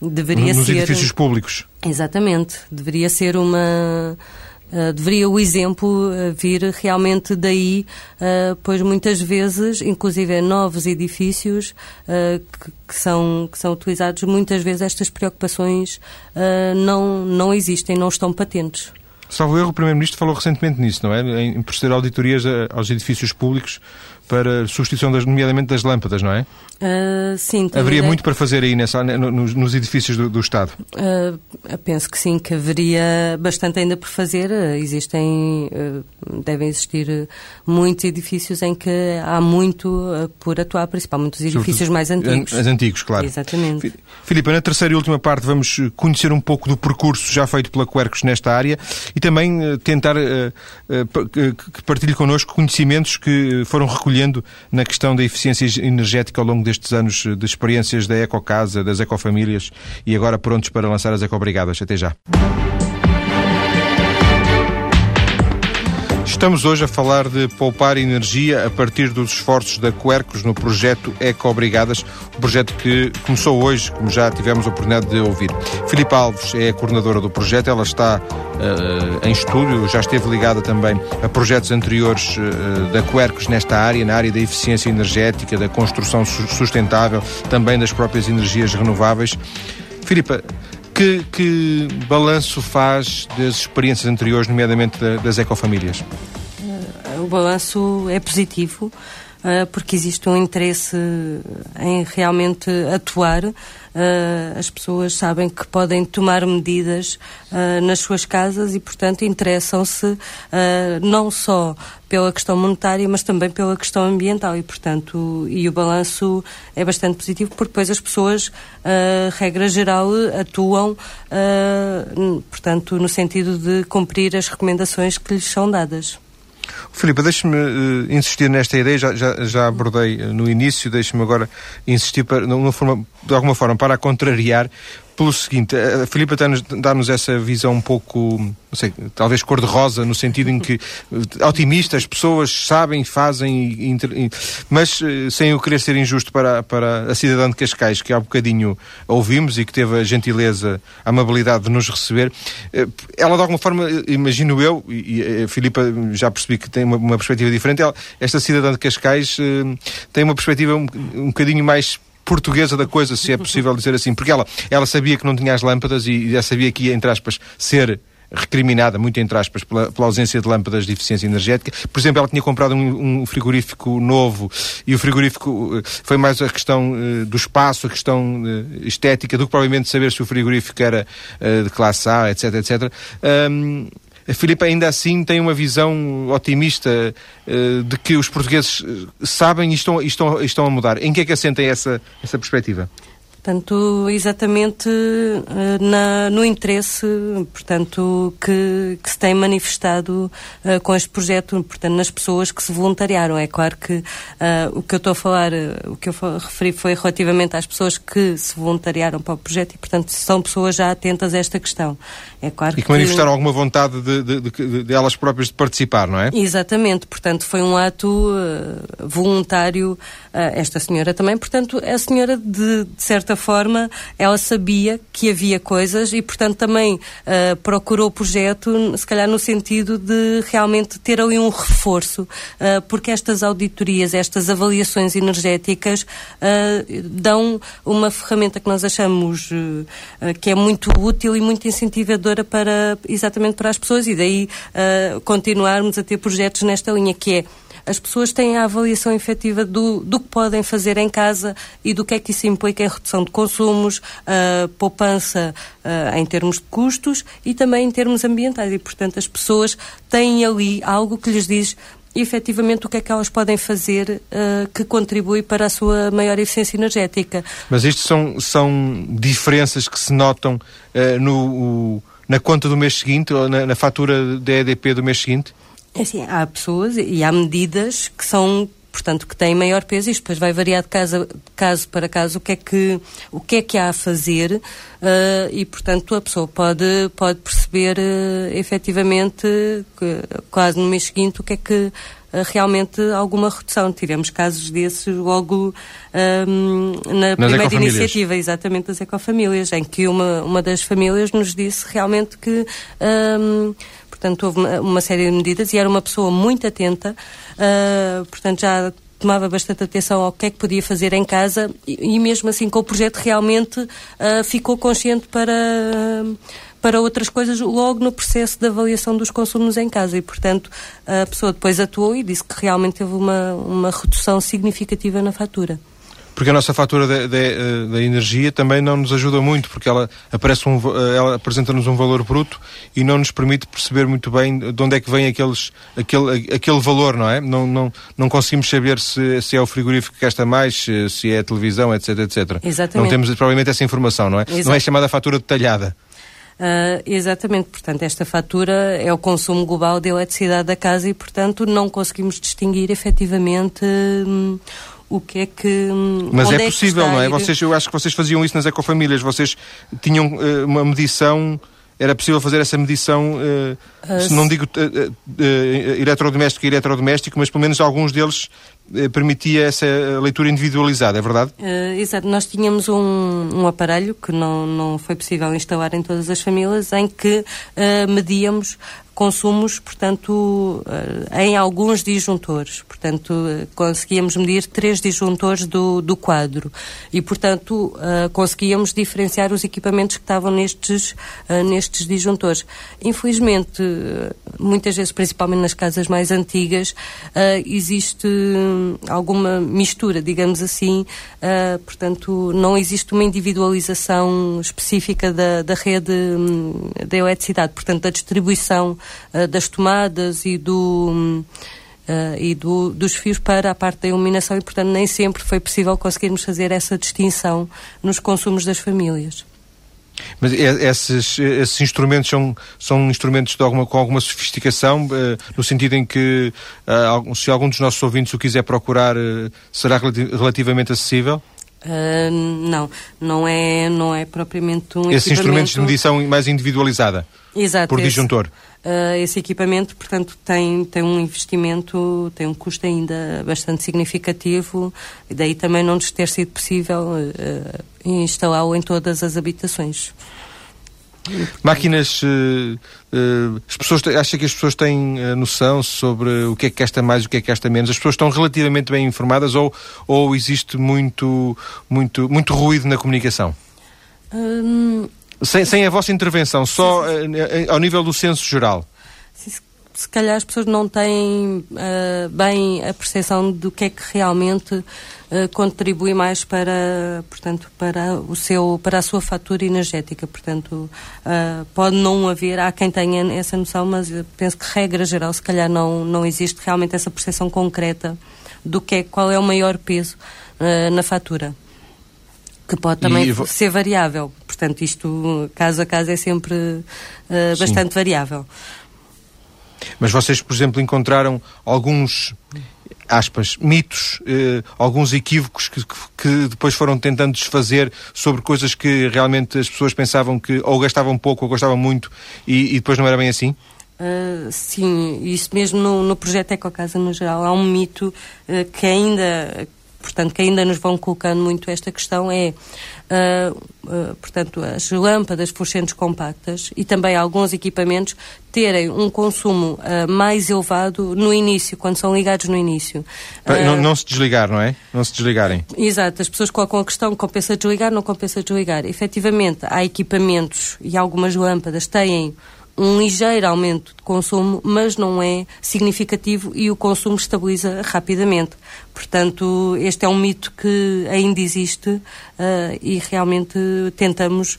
Deveria nos ser... edifícios públicos. Exatamente. Deveria ser uma. Uh, deveria o exemplo uh, vir realmente daí, uh, pois muitas vezes, inclusive novos edifícios que, que, são, que são utilizados, muitas vezes estas preocupações não, não existem, não estão patentes. Salvo erro, o Primeiro-Ministro falou recentemente nisso, não é? Em proceder auditorias aos edifícios públicos para substituição, das, nomeadamente das lâmpadas, não é? Uh, sim. Haveria muito para fazer aí nessa, nos, nos edifícios do, do Estado? Uh, penso que sim, que haveria bastante ainda por fazer. Uh, existem, devem existir muitos edifícios em que há muito por atuar, principalmente os edifícios Sobretudo, mais antigos. As antigos, claro. Exatamente. Filipe, na terceira e última parte vamos conhecer um pouco do percurso já feito pela Quercus nesta área e também tentar que partilhe connosco conhecimentos que foram recolhendo na questão da eficiência energética ao longo destes anos de experiências da Ecocasa, das Ecofamílias e agora prontos para lançar as Ecobrigadas. Até já. Estamos hoje a falar de poupar energia a partir dos esforços da Quercos no projeto Eco-Obrigadas, o projeto que começou hoje, como já tivemos a oportunidade de ouvir. Filipe Alves é a coordenadora do projeto, ela está uh, em estúdio, já esteve ligada também a projetos anteriores uh, da Quercos nesta área, na área da eficiência energética, da construção sustentável, também das próprias energias renováveis. Filipe, que, que balanço faz das experiências anteriores, nomeadamente das ecofamílias? O balanço é positivo eh, porque existe um interesse em realmente atuar. Uh, as pessoas sabem que podem tomar medidas uh, nas suas casas e, portanto, interessam-se não só pela questão monetária, mas também pela questão ambiental e, portanto, e o balanço é bastante positivo porque depois as pessoas, regra geral, atuam, portanto, no sentido de cumprir as recomendações que lhes são dadas. Filipe, deixe-me uh, insistir nesta ideia, já, já, já abordei uh, no início, deixe-me agora insistir para, numa forma, de alguma forma para a contrariar, pelo seguinte, a Filipa dá-nos essa visão um pouco, não sei, talvez cor-de-rosa, no sentido em que eh, otimistas, pessoas sabem, fazem, mas eh, sem eu querer ser injusto para, para a cidadã de Cascais, que há bocadinho ouvimos e que teve a gentileza, a amabilidade de nos receber, eh, ela de alguma forma, imagino eu, e a Filipa já percebi que tem uma, uma perspectiva diferente, ela, esta cidadã de Cascais tem uma perspectiva um, um bocadinho mais portuguesa da coisa, se é possível dizer assim, porque ela, ela sabia que não tinha as lâmpadas e já sabia que ia, entre aspas, ser recriminada, muito entre aspas, pela, pela, ausência de lâmpadas de eficiência energética. Por exemplo, ela tinha comprado um, um frigorífico novo e o frigorífico eh, foi mais a questão uh, do espaço, a questão uh, estética, do que provavelmente saber se o frigorífico era uh, de classe A, etc, etc. Um, Filipe ainda assim tem uma visão otimista uh, de que os portugueses eh, sabem e estão, estão, estão a mudar. Em que é que assentem essa, essa perspectiva? Portanto, exatamente uh, na, no interesse portanto, que, que se tem manifestado uh, com este projeto, portanto, nas pessoas que se voluntariaram. É claro que uh, o que eu estou a falar, o que eu referi foi relativamente às pessoas que se voluntariaram para o projeto e, portanto, são pessoas já atentas a esta questão. É claro e que, que manifestaram alguma vontade de, de, de, de, elas próprias de participar, não é? Exatamente, portanto, foi um ato voluntário, esta senhora também, portanto, a senhora, de, certa forma, ela sabia que havia coisas e, portanto, também uh, procurou o projeto, se calhar no sentido de realmente ter ali um reforço, uh, porque estas auditorias, estas avaliações energéticas uh, dão uma ferramenta que nós achamos que é muito útil e muito incentivadora para, exatamente para as pessoas e daí continuarmos a ter projetos nesta linha, que é as pessoas têm a avaliação efetiva do, do que podem fazer em casa e do que é que isso implica em redução de consumos, uh, poupança uh, em termos de custos e também em termos ambientais. E, portanto, as pessoas têm ali algo que lhes diz efetivamente o que é que elas podem fazer uh, que contribui para a sua maior eficiência energética. Mas isto são, são diferenças que se notam uh, no, na conta do mês seguinte ou na, na fatura da EDP do mês seguinte? É assim, há pessoas e há medidas que são portanto que têm maior peso. Isto depois vai variar de caso, caso para caso o que é que o que é que há a fazer uh, e portanto a pessoa pode pode perceber uh, efetivamente que, quase no mês seguinte o que é que realmente alguma redução. Tivemos casos desses logo um, na Nas primeira iniciativa, exatamente das ecofamílias, em que uma, uma das famílias nos disse realmente que um, portanto houve uma, uma, série de medidas e era uma pessoa muito atenta, uh, portanto já tomava bastante atenção ao que é que podia fazer em casa e, e mesmo assim com o projeto realmente uh, ficou consciente para, para outras coisas logo no processo de avaliação dos consumos em casa e, portanto, a pessoa depois atuou e disse que realmente teve uma, uma redução significativa na fatura porque a nossa fatura da energia também não nos ajuda muito, porque ela, aparece um, ela apresenta-nos um valor bruto e não nos permite perceber muito bem de onde é que vem aqueles, aquele, aquele valor, não é? Não, não, não conseguimos saber se, se é o frigorífico que gasta mais, se é a televisão, etc, etc. Exatamente. Não temos provavelmente essa informação, não é? Exato. Não é chamada fatura detalhada. Uh, exatamente, portanto, esta fatura é o consumo global de eletricidade da casa e, portanto, não conseguimos distinguir efetivamente hum, o que é que. Mas é, é possível, não é? Vocês, eu acho que vocês faziam isso nas ecofamílias, vocês tinham uh, uma medição. Era possível fazer essa medição, uh, uh, não digo eletrodoméstico e eletrodoméstico, mas pelo menos alguns deles permitia essa leitura individualizada, é verdade? Uh, exato. Nós tínhamos um, um, aparelho que não, não foi possível instalar em todas as famílias, em que uh, medíamos consumos, portanto, eh, em alguns disjuntores. Portanto, eh, conseguíamos medir três disjuntores do, do quadro e, portanto, uh, conseguíamos diferenciar os equipamentos que estavam nestes, nestes disjuntores. Infelizmente, muitas vezes, principalmente nas casas mais antigas, existe alguma mistura, digamos assim, portanto, não existe uma individualização específica da, da rede um, da eletricidade, portanto, da distribuição uh, das tomadas e do. Uh, e do, dos fios para a parte da iluminação e, portanto, nem sempre foi possível conseguirmos fazer essa distinção nos consumos das famílias. Mas esses, esses instrumentos são, são instrumentos alguma, com alguma sofisticação, uh, no sentido em que, uh, se algum dos nossos ouvintes o quiser procurar, será relativamente acessível? Não, não é, não é propriamente um Esses instrumentos de medição mais individualizada? Exato. Por disjuntor? Uh, esse equipamento, portanto, tem, tem um investimento, tem um custo ainda bastante significativo, e daí também não nos ter sido possível uh, instalá-lo em todas as habitações. Máquinas, uh, uh, as pessoas, acha que as pessoas têm uh, noção sobre o que é que gasta mais e o que é que gasta menos? As pessoas estão relativamente bem informadas ou, ou existe muito, muito, muito ruído na comunicação? Hum, sem, sem a vossa intervenção, só uh, ao nível do censo geral? Se, se calhar as pessoas não têm uh, bem a percepção do que é que realmente uh, contribui mais para, portanto, para, o seu, para a sua fatura energética. Portanto, pode não haver, há quem tenha essa noção, mas penso que regra geral, se calhar não, não existe realmente essa percepção concreta do que é, qual é o maior peso na fatura que pode também e... ser variável. Portanto, isto, caso a caso, é sempre uh, bastante variável. Mas vocês, por exemplo, encontraram alguns aspas, mitos, eh, alguns equívocos que, que, depois foram tentando desfazer sobre coisas que realmente as pessoas pensavam que ou gastavam pouco ou gastavam muito e, e depois não era bem assim? Uh, sim, isso mesmo no, no projeto Ecocasa no geral. Há um mito uh, que ainda portanto, que ainda nos vão colocando muito esta questão é, uh, uh, portanto, as lâmpadas fluorescentes compactas e também alguns equipamentos terem um consumo uh, mais elevado no início, quando são ligados no início. Não, não, se desligar, não é? Não se desligarem. Exato, as pessoas colocam a questão compensa desligar, não compensa desligar. Efetivamente, há equipamentos e algumas lâmpadas têm um ligeiro aumento de consumo, mas não é significativo e o consumo estabiliza rapidamente. Portanto, este é um mito que ainda existe uh, e realmente tentamos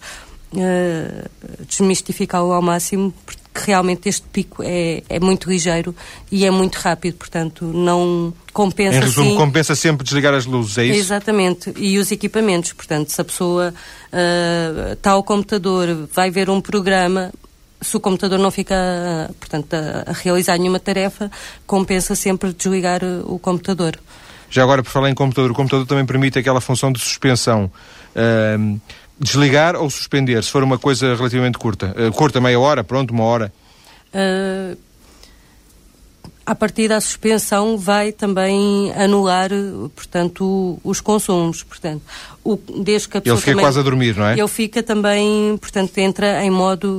uh, desmistificá-lo ao máximo, porque realmente este pico é, é muito ligeiro e é muito rápido, portanto, não compensa. Em resumo, assim... compensa sempre desligar as luzes, é isso? Exatamente, e os equipamentos. Portanto, se a pessoa uh, está ao computador, vai ver um programa, se o computador não fica, portanto, a, a, realizar nenhuma tarefa, compensa sempre desligar o computador. Já agora, por falar em computador, o computador também permite aquela função de suspensão. Uh, desligar ou suspender, se for uma coisa relativamente curta. Uh, curta, meia hora, pronto, uma hora. Uh, a partir da suspensão vai também anular, portanto, os consumos. Portanto, o, desde que a pessoa ele fica também, quase a dormir, não é? Ele fica também, portanto, entra em modo,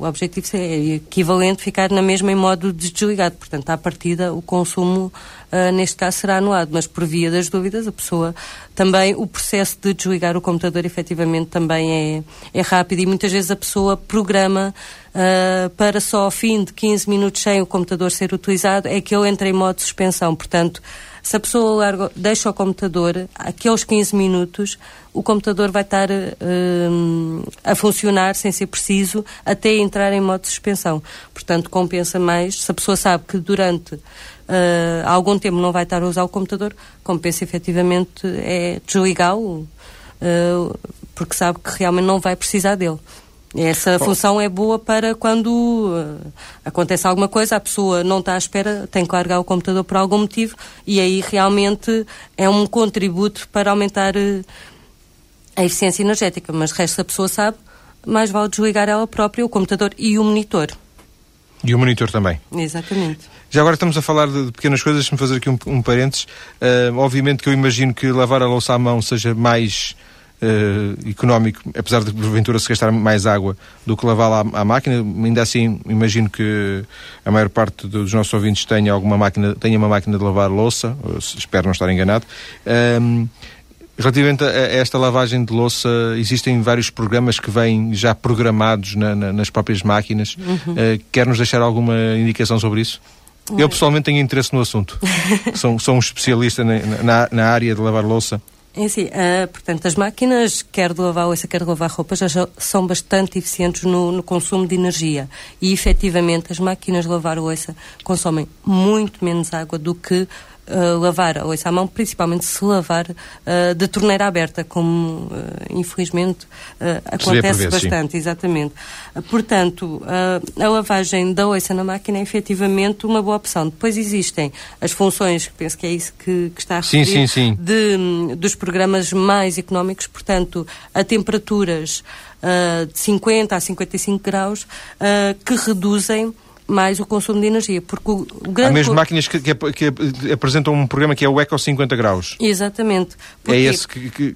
o objetivo é equivalente ficar na mesma em modo desligado. Portanto, à partida, o consumo, uh, neste caso, será anulado. Mas, por via das dúvidas, a pessoa também, o processo de desligar o computador, efetivamente, também é, é rápido e muitas vezes a pessoa programa uh, para só ao fim de 15 minutos sem o computador ser utilizado, é que ele entra em modo de suspensão. Portanto, se a pessoa larga, deixa o computador, aqueles 15 minutos, o computador vai estar uh, a funcionar sem ser preciso até entrar em modo de suspensão. Portanto, compensa mais, se a pessoa sabe que durante uh, algum tempo não vai estar a usar o computador, compensa efetivamente é desligá-lo, uh, porque sabe que realmente não vai precisar dele. Essa Bom. função é boa para quando uh, acontece alguma coisa, a pessoa não está à espera, tem que largar o computador por algum motivo e aí realmente é um contributo para aumentar uh, a eficiência energética. Mas o resto da pessoa sabe, mais vale desligar ela própria, o computador e o monitor. E o monitor também. Exatamente. Já agora estamos a falar de, pequenas coisas, deixe-me fazer aqui um, um parênteses. Uh, obviamente que eu imagino que lavar a louça à mão seja mais uh, económico, apesar de porventura se gastar mais água do que lavá-la à, à, máquina. Ainda assim, imagino que a maior parte dos nossos ouvintes tenha alguma máquina, tenha uma máquina de lavar louça, espero não estar enganado. Um, Relativamente a esta lavagem de louça, existem vários programas que vêm já programados na, na, nas próprias máquinas. Uhum. Uh, quer nos deixar alguma indicação sobre isso? Eu pessoalmente tenho interesse no assunto. sou, sou um especialista na, na, na área de lavar louça. É assim, uh, portanto, as máquinas, quer de lavar louça, quer de lavar roupa, já são bastante eficientes no, no, consumo de energia. E, efetivamente, as máquinas de lavar louça consomem muito menos água do que uh, lavar a oiça à mão, principalmente se lavar uh, de torneira aberta, como uh, infelizmente acontece vez, bastante, sim. exatamente. portanto, a lavagem da oiça na máquina é efetivamente uma boa opção. Depois existem as funções, penso que é isso que, que está a referir, sim, sim. De, dos programas mais económicos, portanto, a temperaturas de 50 a 55 graus, que reduzem mais o consumo de energia. Porque o, grande... Há mesmo máquinas que, que, que, apresentam um programa que é o Eco 50 graus. Exatamente. Porque... É esse que, que...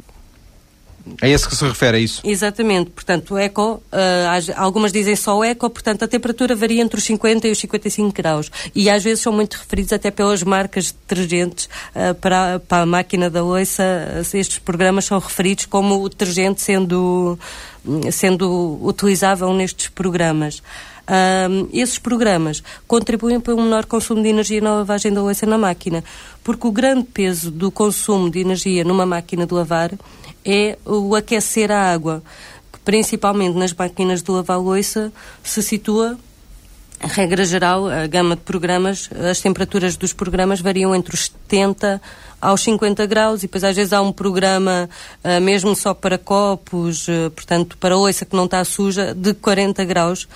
É esse que se refere a isso? Exatamente. Portanto, o eco, uh, algumas dizem só o eco, portanto, a temperatura varia entre os 50 e os 55 graus. E às vezes são muito referidos até pelas marcas de detergentes uh, para, para a máquina da loiça. Estes programas são referidos como o detergente sendo, sendo utilizável nestes programas esses programas contribuem para um menor consumo de energia na lavagem da louça na máquina, porque o grande peso do consumo de energia numa máquina de lavar é o aquecer a água, que principalmente nas máquinas de lavar louça se situa regra geral, a gama de programas, as temperaturas dos programas variam entre os 70 aos 50 graus e depois às vezes há um programa uh, mesmo só para copos, uh, portanto para oiça que não está suja, de 40 graus.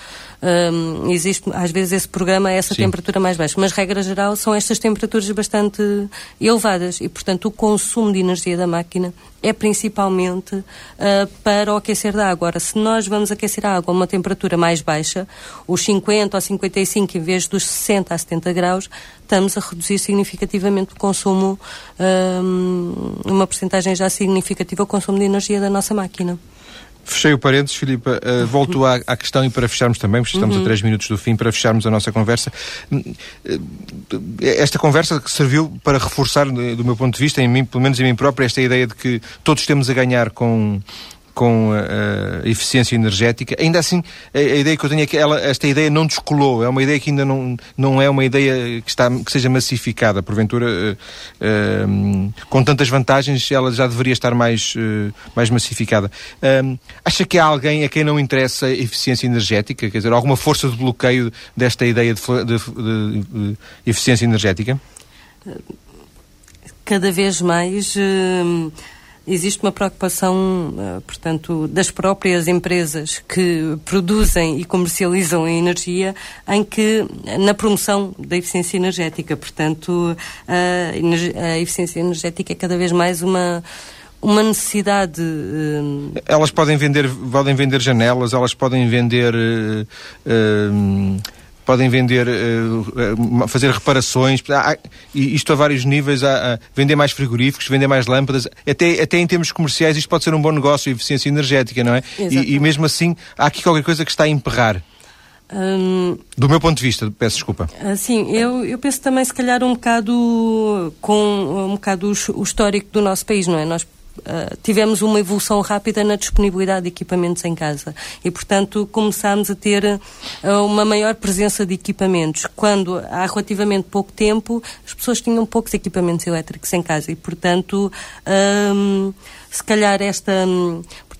Um, existe às vezes esse programa a essa Sim. temperatura mais baixa, mas regra geral são estas temperaturas bastante elevadas e portanto o consumo de energia da máquina é principalmente uh, para o aquecer da água. Ora, se nós vamos aquecer a água a uma temperatura mais baixa, os 50 ou 55 em vez dos 60 a 70 graus, estamos a reduzir significativamente o consumo, um, uma porcentagem já significativa, o consumo de energia da nossa máquina. Fechei o parênteses, Filipe. Uh, volto à, à, questão e para fecharmos também, porque estamos uhum. a três minutos do fim, para fecharmos a nossa conversa. Uh, esta conversa serviu para reforçar, do meu ponto de vista, em mim, pelo menos em mim próprio, esta ideia de que todos temos a ganhar com com a, a, eficiência energética. Ainda assim, a, a, ideia que eu tenho é que ela, esta ideia não descolou. É uma ideia que ainda não, não é uma ideia que, está, que seja massificada. Porventura, uh, uh, com tantas vantagens, ela já deveria estar mais, uh, mais massificada. acha que há alguém a quem não interessa a eficiência energética? Quer dizer, alguma força de bloqueio desta ideia de, de, de, de eficiência energética? Cada vez mais existe uma preocupação, eh, portanto, das próprias empresas que produzem e comercializam a energia em que, na promoção da eficiência energética, portanto, a, eficiência energética é cada vez mais uma uma necessidade. Uh... Elas podem vender, podem vender janelas, elas podem vender uh, uh, podem vender, uh, fazer reparações, há, isto a vários níveis, vender mais frigoríficos, vender mais lâmpadas, até, até em termos comerciais isto pode ser um bom negócio, eficiência energética, não é? E, e, mesmo assim há aqui qualquer coisa que está a emperrar. Hum, Do meu ponto de vista, peço desculpa. Sim, eu, eu penso também se calhar um bocado com um bocado o, o histórico do nosso país, não é? Nós Uh, tivemos uma evolução rápida na disponibilidade de equipamentos em casa e, portanto, começámos a ter uh, uma maior presença de equipamentos. Quando há relativamente pouco tempo as pessoas tinham poucos equipamentos elétricos em casa e, portanto, um, se calhar esta,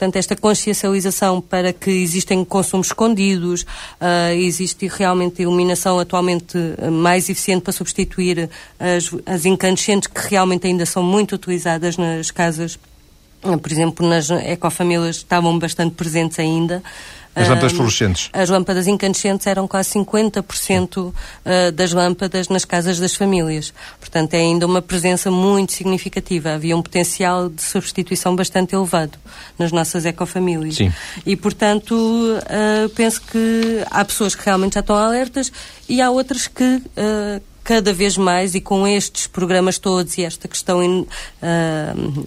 portanto, esta consciencialização para que existem consumos escondidos, uh, existe realmente iluminação atualmente mais eficiente para substituir as, as incandescentes que realmente ainda são muito utilizadas nas casas por exemplo, nas ecofamílias estavam bastante presentes ainda. As lâmpadas fluorescentes? As lâmpadas incandescentes eram quase 50% ah, das lâmpadas nas casas das famílias. Portanto, é ainda uma presença muito significativa. Havia um potencial de substituição bastante elevado nas nossas ecofamílias. Sim. E, portanto, uh, penso que há pessoas que realmente já estão alertas e há outras que uh, cada vez mais e com estes programas todos e esta questão uh,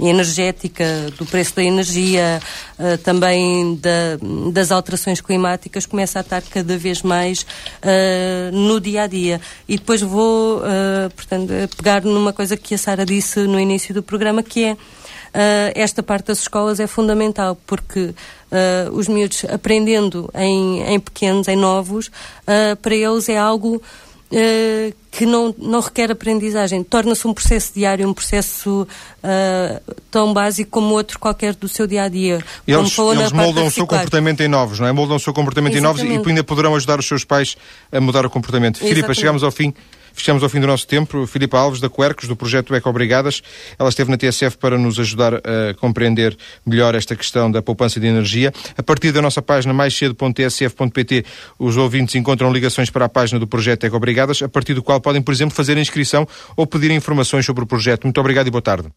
energética, do preço da energia, uh, também da, das alterações climáticas, começa a estar cada vez mais uh, no dia a dia. E depois vou, portanto, pegar numa coisa que a Sara disse no início do programa, que é esta parte das escolas é fundamental, porque os miúdos aprendendo em, em pequenos, em novos, para eles é algo uh, que não, não requer aprendizagem. Torna-se um processo diário, um processo uh, tão básico como outro qualquer do seu dia a dia. Eles, eles moldam o seu comportamento em novos, não é? Moldam o seu comportamento Exatamente. em novos e ainda poderão ajudar os seus pais a mudar o comportamento. Filipe, chegamos ao fim. Fechamos ao fim do nosso tempo. Filipe Alves, da Quercos, do projeto Eco Brigadas. Ela esteve na TSF para nos ajudar a compreender melhor esta questão da poupança de energia. A partir da nossa página maiscedo.tsf.pt, os ouvintes encontram ligações para a página do projeto Eco Brigadas, a partir do qual podem, por exemplo, fazer a inscrição ou pedir informações sobre o projeto. Muito obrigado e boa tarde.